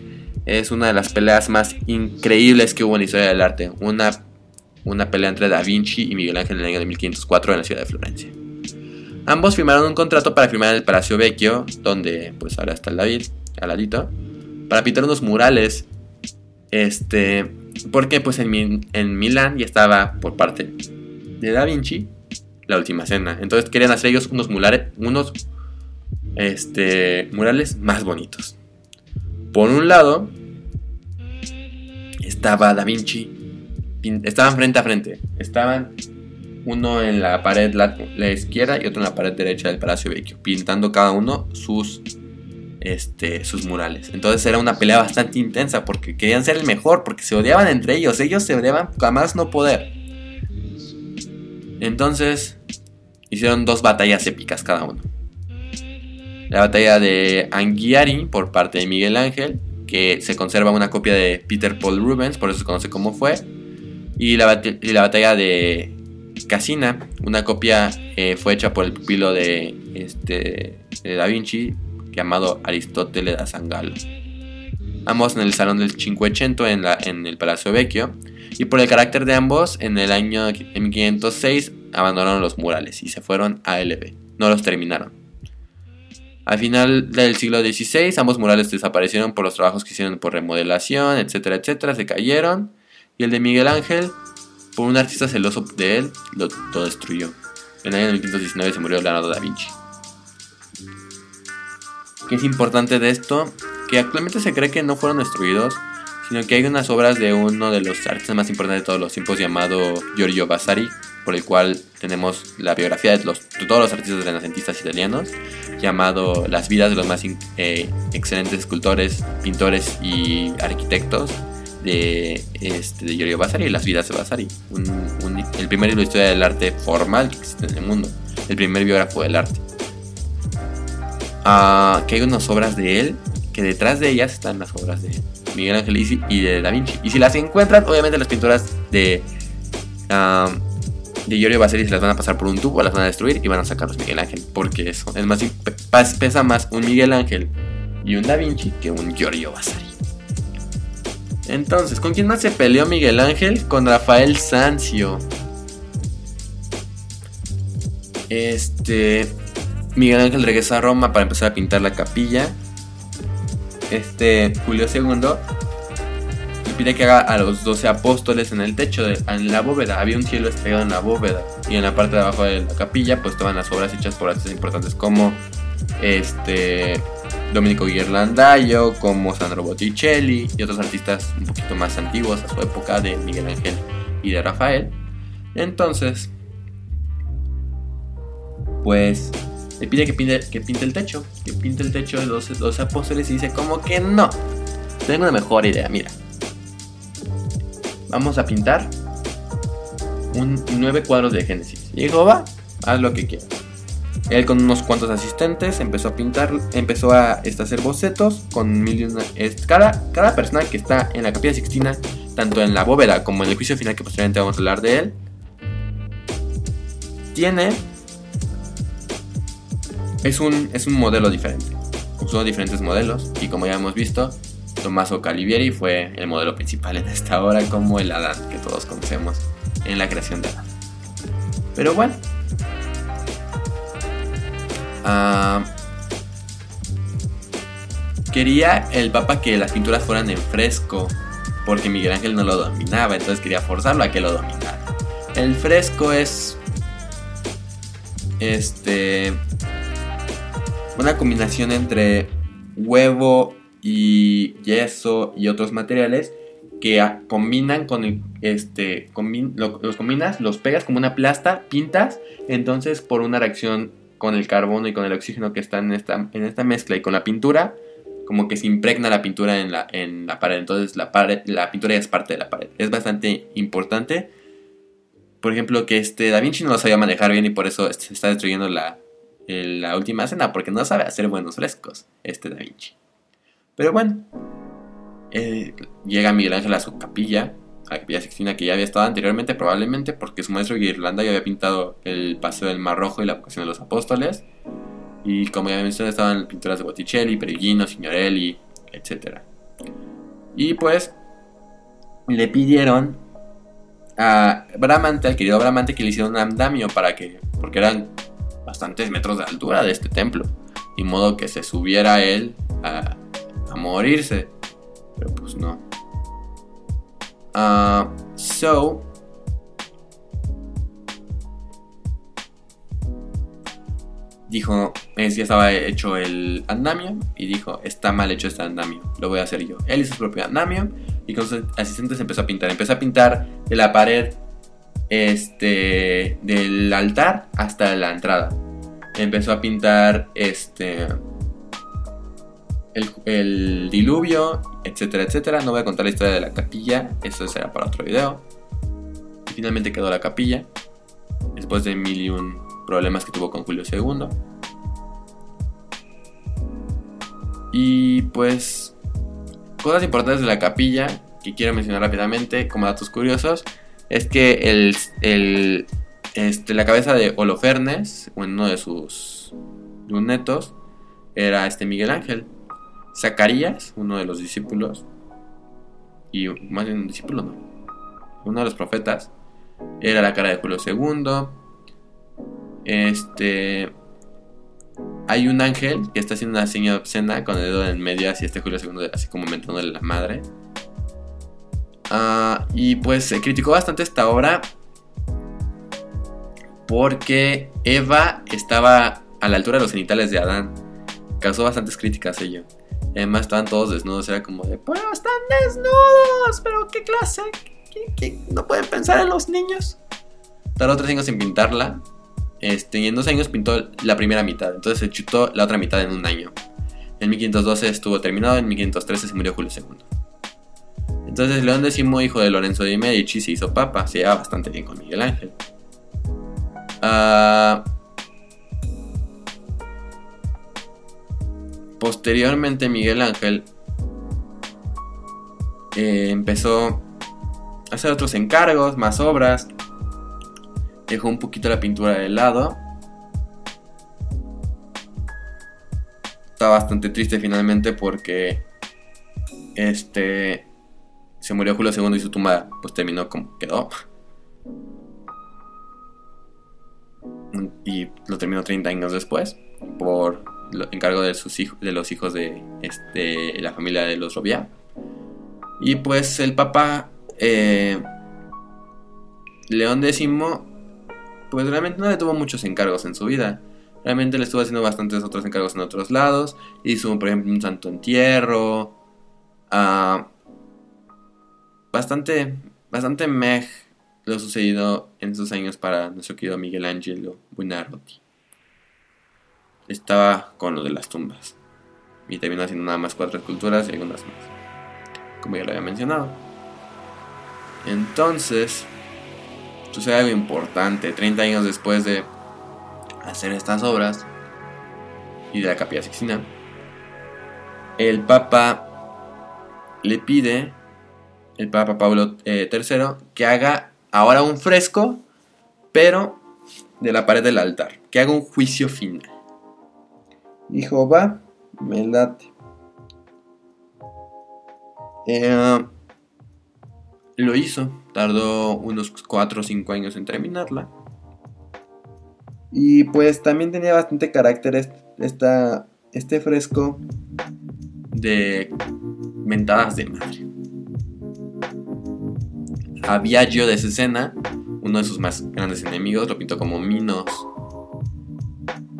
es una de las peleas más increíbles que hubo en la historia del arte. Una una pelea entre Da Vinci y Miguel Ángel en el año de 1504 en la ciudad de Florencia. Ambos firmaron un contrato para firmar en el Palacio Vecchio, donde pues ahora está el David, al ladito, para pintar unos murales. Este, porque pues en, en Milán ya estaba por parte de Da Vinci la última cena. Entonces querían hacer ellos unos murales, unos este, murales más bonitos. Por un lado estaba Da Vinci estaban frente a frente. Estaban uno en la pared la, izquierda y otro en la pared derecha del Palacio Vecchio, pintando cada uno sus este, sus murales. Entonces era una pelea bastante intensa porque querían ser el mejor, porque se odiaban entre ellos, ellos se odiaban jamás no poder. Entonces hicieron dos batallas épicas cada uno. La batalla de Anghiari por parte de Miguel Ángel, que se conserva una copia de Peter Paul Rubens, por eso se conoce como fue. Y la, batalla de Casina, una copia eh, fue hecha por el pupilo de, este, de Da Vinci, llamado Aristóteles da Sangalo. Ambos en el Salón del Cinquecento en, la, en el Palacio Vecchio. Y por el carácter de ambos, en el año 1506 abandonaron los murales y se fueron a LB. No los terminaron. Al final del siglo XVI, ambos murales desaparecieron por los trabajos que hicieron por remodelación, etcétera, etcétera, se cayeron. Y el de Miguel Ángel, por un artista celoso de él, lo, lo destruyó. En el año 1519 se murió Leonardo da Vinci. ¿Qué es importante de esto? Que actualmente se cree que no fueron destruidos, sino que hay unas obras de uno de los artistas más importantes de todos los tiempos llamado Giorgio Vasari, por el cual tenemos la biografía de, los, todos los artistas renacentistas italianos, llamado Las vidas de los más eh, excelentes escultores, pintores y arquitectos de, este, Giorgio Vasari y Las vidas de Vasari, el primer libro de historia del arte formal que existe en el mundo, el primer biógrafo del arte. Ah, que hay unas obras de él, que detrás de ellas están las obras de Miguel Ángel y de Da Vinci. Y si las encuentran, obviamente las pinturas de de Giorgio Vasari se las van a pasar por un tubo, las van a destruir y van a sacar los Miguel Ángel. Porque eso es más pesa más un Miguel Ángel y un Da Vinci que un Giorgio Vasari. Entonces, ¿con quién más se peleó Miguel Ángel? Con Rafael Sanzio. Este. Miguel Ángel regresa a Roma para empezar a pintar la capilla. Este Julio II pide que haga a los 12 apóstoles en el techo, de, en la bóveda. Había un cielo estrellado en la bóveda. Y en la parte de abajo de la capilla, pues estaban las obras hechas por artistas importantes como este Domenico Ghirlandaio, como Sandro Botticelli y otros artistas un poquito más antiguos a su época de Miguel Ángel y de Rafael. Entonces, pues le pide que pinte, que pinte el techo, que pinte el techo de 12, 12 apóstoles y dice como que no. Tengo una mejor idea, mira vamos a pintar un, nueve cuadros de Génesis. Y dijo, va, haz lo que quieras. Él con unos cuantos asistentes empezó a pintar, empezó a hacer bocetos con mil cada, cada persona que está en la capilla sixtina, tanto en la bóveda como en el juicio final que posteriormente vamos a hablar de él, tiene es un, es un modelo diferente. Usó diferentes modelos y como ya hemos visto, Tommaso Calivieri fue el modelo principal en esta obra como el Adán que todos conocemos en la creación de Adán. Pero bueno. Ah, quería el Papa que las pinturas fueran en fresco porque Miguel Ángel no lo dominaba, entonces quería forzarlo a que lo dominara. El fresco es este una combinación entre huevo y yeso y otros materiales que combinan con el, este, los combinas, los pegas como una plasta, pintas, entonces por una reacción con el carbono y con el oxígeno que están en esta, en esta mezcla y con la pintura, como que se impregna la pintura en la, en la pared, entonces la, pared, la pintura ya es parte de la pared. Es bastante importante. Por ejemplo, que este Da Vinci no lo sabía manejar bien y por eso se está destruyendo la, la última cena, porque no sabe hacer buenos frescos, este Da Vinci. Pero bueno, eh, llega Miguel Ángel a su capilla, a Sixtina que ya había estado anteriormente, probablemente porque su maestro Irlanda ya había pintado el Paseo del Mar Rojo y la Vocación de los Apóstoles. Y como ya mencioné, estaban pinturas de Botticelli, Perugino, Signorelli, etc. Y pues le pidieron a Bramante, al querido Bramante, que le hiciera un andamio para que, porque eran bastantes metros de altura de este templo, y modo que se subiera él a, a morirse. Pero pues no. Uh, so. Dijo, es, ya estaba hecho el andamio y dijo, está mal hecho este andamio, lo voy a hacer yo. Él hizo su propio andamio y con sus asistentes empezó a pintar. Empezó a pintar de la pared este, del altar hasta la entrada. Empezó a pintar este, el, diluvio, etcétera, etcétera. No voy a contar la historia de la capilla, eso será para otro video. Y finalmente quedó la capilla, después de mil y un problemas que tuvo con Julio II. Y pues, cosas importantes de la capilla que quiero mencionar rápidamente como datos curiosos es que el, este, la cabeza de Holofernes, uno de sus lunetos, era este Miguel Ángel. Zacarías, uno de los discípulos, y más bien un discípulo, no, uno de los profetas, era la cara de Julio II. Este. Hay un ángel que está haciendo una señal obscena con el dedo en medio hacia este Julio II, así como mentándole la madre. Ah, y pues se criticó bastante esta obra porque Eva estaba a la altura de los genitales de Adán. Causó bastantes críticas ello. Además estaban todos desnudos, era como de, pero están desnudos, pero qué clase, no pueden pensar en los niños. Tardó tres años en pintarla, este, y en dos años pintó la primera mitad, entonces se chutó la otra mitad en un año. En 1512 estuvo terminado, en 1513 se murió Julio II. Entonces León X, hijo de Lorenzo de Medici, se hizo papa, se llevaba bastante bien con Miguel Ángel. Ah, posteriormente Miguel Ángel eh, empezó a hacer otros encargos, más obras. Dejó un poquito la pintura de lado. Está bastante triste finalmente porque este se murió Julio II y su tumba pues terminó como quedó. Y lo terminó 30 años después por encargo de sus de los hijos de este, la familia de los Robia. Y pues el Papa eh, León X, pues realmente no le tuvo muchos encargos en su vida. Realmente le estuvo haciendo bastantes otros encargos en otros lados. Hizo, por ejemplo, un santo entierro. Ah, bastante, bastante meh lo sucedido en sus años para nuestro querido Miguel Ángelo Buonarroti estaba con lo de las tumbas. Y terminó haciendo nada más cuatro esculturas y algunas más. Como ya lo había mencionado. Entonces, sucede algo importante. 30 años después de hacer estas obras y de la capilla Sixtina, el Papa le pide, el Papa Pablo III, eh, que haga ahora un fresco, pero de la pared del altar, que haga un juicio final. Dijo, va, me late. Eh, lo hizo, tardó unos 4 o 5 años en terminarla. Y pues también tenía bastante carácter esta, este fresco de mentadas de madre. Había yo de esa escena, uno de sus más grandes enemigos, lo pintó como Minos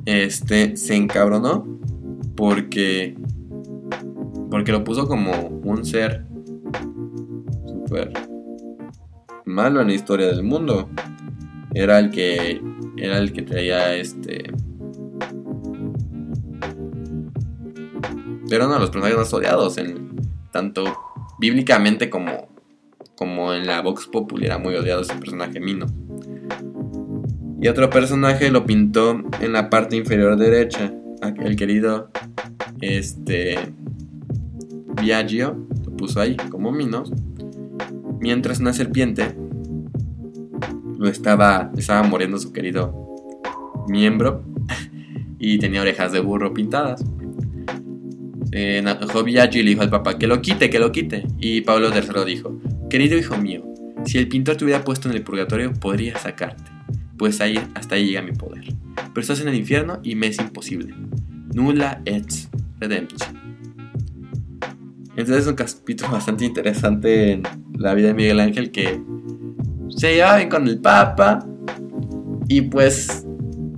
este se encabronó porque porque lo puso como un ser súper malo en la historia del mundo. Era el que era el que traía este era uno de los personajes más odiados en tanto bíblicamente como como en la Vox Populi era muy odiado ese personaje Mino. Y otro personaje lo pintó en la parte inferior derecha. El querido este Viaggio lo puso ahí como Minos. Mientras una serpiente lo estaba, estaba muriendo su querido miembro [laughs] y tenía orejas de burro pintadas. Eh, Viaggio y le dijo al papá que lo quite, que lo quite. Y Pablo III dijo, querido hijo mío, si el pintor te hubiera puesto en el purgatorio podría sacarte pues ahí, hasta ahí llega mi poder. Pero estás en el infierno y me es imposible. Nula et redemption. Entonces es un capítulo [laughs] bastante interesante en la vida de Miguel Ángel que se llevaba bien con el Papa y pues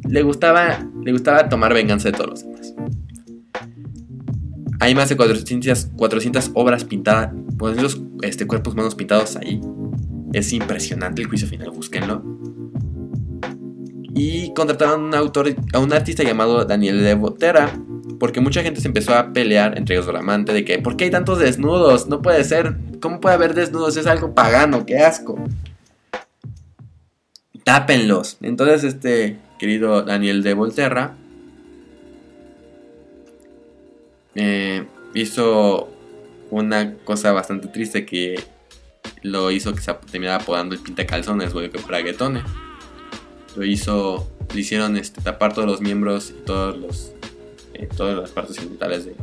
le gustaba, le gustaba tomar venganza de todos los demás. Hay más de 400, 400 obras pintadas, pues este, cuerpos humanos pintados ahí. Es impresionante el juicio final, búsquenlo y contrataron a un autor, a un artista llamado Daniel de Botera porque mucha gente se empezó a pelear entre ellos Bramante de que, ¿por qué hay tantos desnudos? No puede ser, ¿cómo puede haber desnudos? Es algo pagano, qué asco. Tápenlos. Entonces, este querido Daniel de Volterra eh, hizo una cosa bastante triste que lo hizo que se terminara apodando el pintacalzones, güey, que braguetones. Lo hizo, le hicieron este, tapar todos los miembros y todos los, eh, todas las partes genitales de,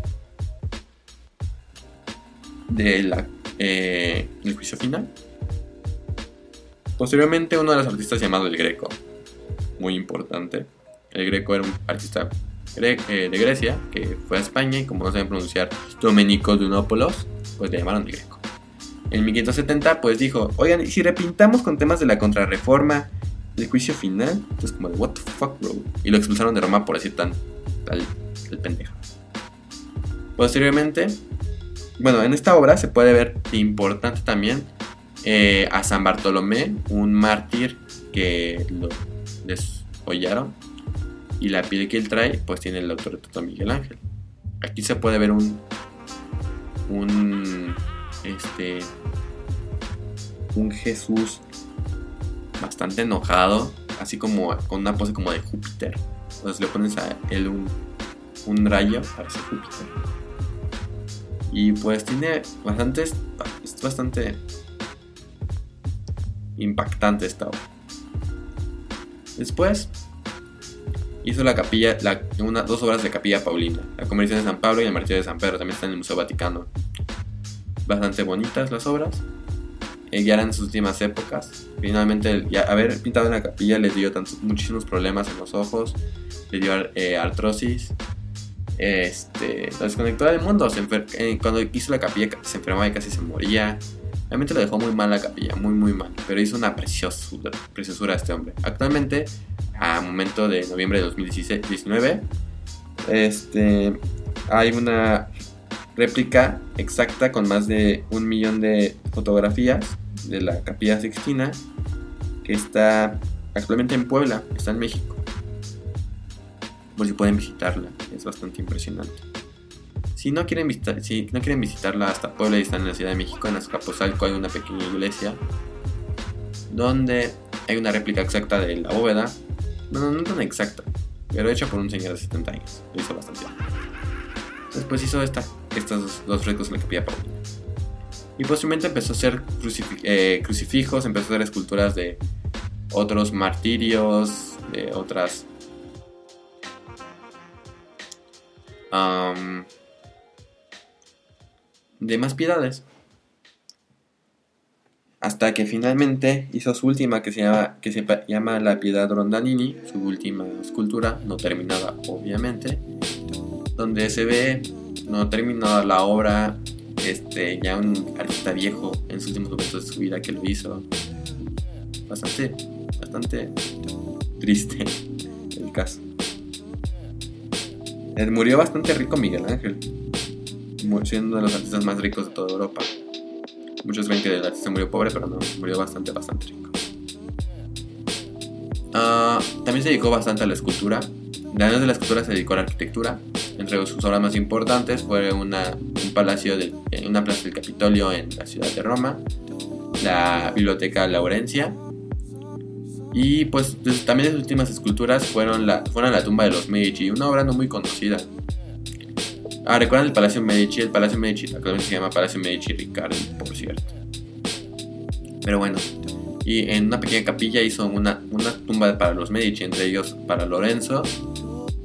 de la, eh, el juicio final. Posteriormente, uno de los artistas llamado El Greco, muy importante. El Greco era un artista eh, de Grecia que fue a España y, como no saben pronunciar Domenico Dunopoulos, pues le llamaron El Greco. En 1570, pues dijo: Oigan, si repintamos con temas de la contrarreforma del juicio final, entonces, como de, ¿What the fuck, bro? Y lo expulsaron de Roma por decir tan. tal. el pendejo. Posteriormente, bueno, en esta obra se puede ver importante también eh, a San Bartolomé, un mártir que lo deshollaron. Y la piel que él trae, pues tiene el autorretrato de Miguel Ángel. Aquí se puede ver un. Un. Este. Un Jesús bastante enojado, así como con una pose como de Júpiter. Entonces le pones a él un, un rayo, parece Júpiter. Y pues tiene bastantes. Es bastante impactante esta obra. Después hizo la capilla, una, dos obras de Capilla Paulina, la Conversión de San Pablo y el Martirio de San Pedro, también están en el Museo Vaticano. Bastante bonitas las obras, eh, ya eran sus últimas épocas. Finalmente, ya haber pintado en la capilla le dio muchísimos problemas en los ojos, le dio eh, artrosis, este, lo desconectó del mundo. Eh, cuando hizo la capilla se enfermaba y casi se moría. Realmente lo dejó muy mal la capilla, muy muy mal. Pero hizo una preciosura, preciosura este hombre. Actualmente, a momento de noviembre de 2019, este, hay una réplica exacta con más de un millón de fotografías de la capilla Sixtina que está actualmente en Puebla, está en México. Por si pueden visitarla, es bastante impresionante. Si no quieren, visitar, si no quieren visitarla hasta Puebla y están en la Ciudad de México, en Azcapotzalco hay una pequeña iglesia donde hay una réplica exacta de la bóveda. Bueno, no tan exacta, pero hecha por un señor de 70 años. Lo hizo bastante bien. Después hizo esta, estos dos frescos en la capilla Paulina. Y posteriormente empezó a hacer eh, crucifijos, empezó a hacer esculturas de otros martirios, de otras de más piedades. Hasta que finalmente hizo su última que se llama, que se llama La Piedad Rondanini, su última escultura, no terminada obviamente, donde se ve no terminada la obra, este, ya un artista viejo en sus últimos momentos de su vida que lo hizo. Bastante, bastante triste [laughs] el caso. Eh, murió bastante rico Miguel Ángel siendo uno de los artistas más ricos de toda Europa. Muchos creen que el artista murió pobre, pero no, murió bastante, bastante rico. Ah, también se dedicó bastante a la escultura. Además de la escultura se dedicó a la arquitectura. Entre sus obras más importantes fue una, palacio de una plaza del Capitolio en la ciudad de Roma, la Biblioteca Laurencia y pues también sus últimas esculturas fueron la, fueron la tumba de los Medici, una obra no muy conocida, Ah, ¿recuerdan el Palacio Medici? El Palacio Medici actualmente se llama Palacio Medici Riccardi, por cierto. Pero bueno, y en una pequeña capilla hizo una, una tumba para los Medici, entre ellos para Lorenzo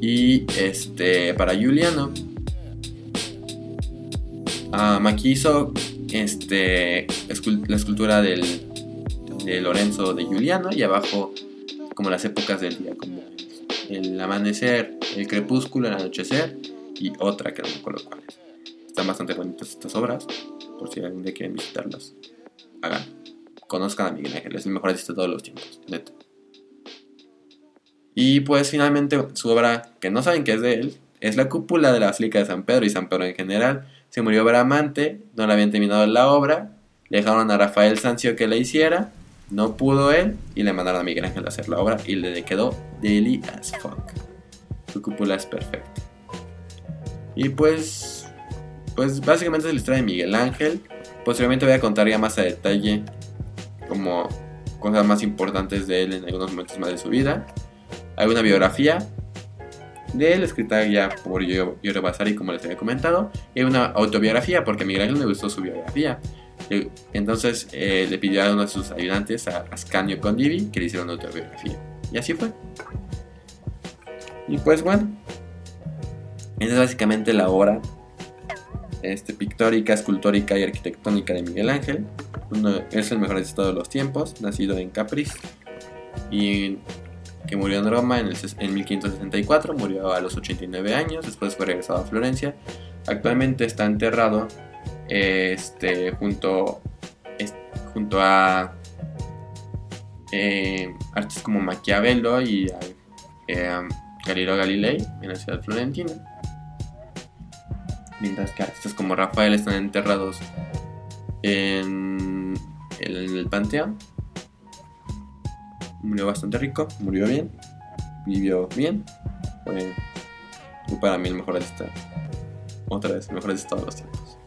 y este para Giuliano. Um, aquí hizo este, la escultura del, de Lorenzo de Giuliano y abajo como las épocas del día, como el amanecer, el crepúsculo, el anochecer y otra que no me Están bastante bonitas estas obras, por si alguien día quieren visitarlas. Hagan, conozcan a Miguel Ángel, es el mejor artista de todos los tiempos, neto. Y pues finalmente su obra, que no saben que es de él, es la cúpula de la Basílica de San Pedro y San Pedro en general. Se murió Bramante, no le habían terminado la obra, le dejaron a Rafael Sancio que la hiciera, no pudo él y le mandaron a Miguel Ángel a hacer la obra y le quedó deli as fuck. Su cúpula es perfecta. Y pues, pues básicamente es la historia de Miguel Ángel. Posteriormente voy a contar ya más a detalle como cosas más importantes de él en algunos momentos más de su vida. Hay una biografía de él, escrita ya por Yore Basari, como les había comentado, y una autobiografía, porque a Miguel Ángel le gustó su biografía. Entonces eh, le pidió a uno de sus ayudantes, a Ascanio Condivi, que le hiciera una autobiografía. Y así fue. Y pues bueno, esa es básicamente la obra este, pictórica, escultórica y arquitectónica de Miguel Ángel. Uno, es el mejor de todos los tiempos, nacido en Capriz y que murió en Roma en, en 1564, murió a los 89 años, después fue regresado a Florencia. Actualmente está enterrado este, junto, junto a eh, artistas como Maquiavelo y eh, Galileo Galilei en la ciudad florentina. Mientras que artistas como Rafael están enterrados en, el Panteón. Murió bastante rico, murió bien, vivió bien. Fue, para mí el mejor de esta. Otra vez, el mejor de todos los tiempos.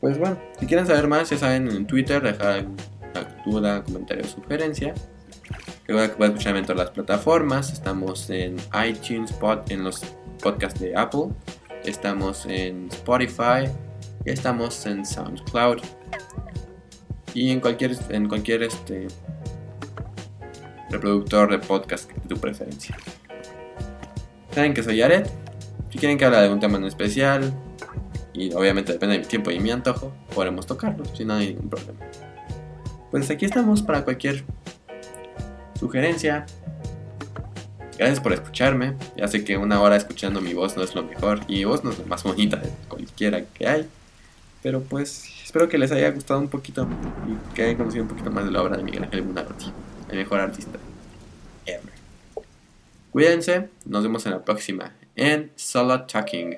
Pues bueno, si quieren saber más, ya saben en Twitter, dejar duda, comentario sugerencia. Que pueden escucharme en todas las plataformas. Estamos en iTunes, pod, en los podcasts de Apple. Estamos en Spotify. Estamos en SoundCloud. Y en cualquier, en cualquier este, reproductor de podcast de tu preferencia. Saben que soy Yaret. Si quieren que hable de un tema en especial, y obviamente depende de mi tiempo y mi antojo, podremos tocarlo, si no hay ningún problema. Pues aquí estamos para cualquier sugerencia. Gracias por escucharme. Ya sé que una hora escuchando mi voz no es lo mejor y mi voz no es la más bonita de cualquiera que hay. Pero pues espero que les haya gustado un poquito y que hayan conocido un poquito más de la obra de Miguel Ángel Buonarroti, el mejor artista Cuídense, nos vemos en la próxima en Solo Talking.